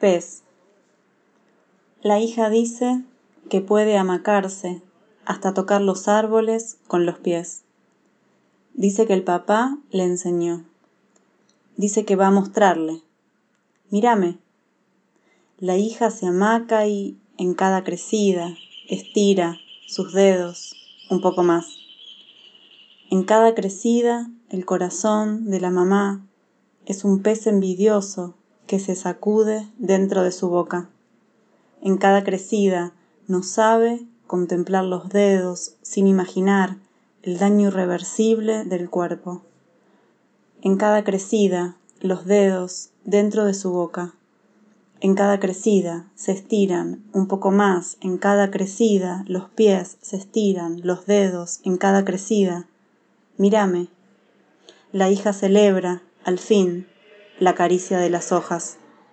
Pez. La hija dice que puede amacarse hasta tocar los árboles con los pies. Dice que el papá le enseñó. Dice que va a mostrarle. Mírame. La hija se amaca y en cada crecida estira sus dedos un poco más. En cada crecida el corazón de la mamá es un pez envidioso que se sacude dentro de su boca. En cada crecida no sabe contemplar los dedos sin imaginar el daño irreversible del cuerpo. En cada crecida los dedos dentro de su boca. En cada crecida se estiran un poco más, en cada crecida los pies se estiran, los dedos en cada crecida. Mírame. La hija celebra, al fin, la caricia de las hojas.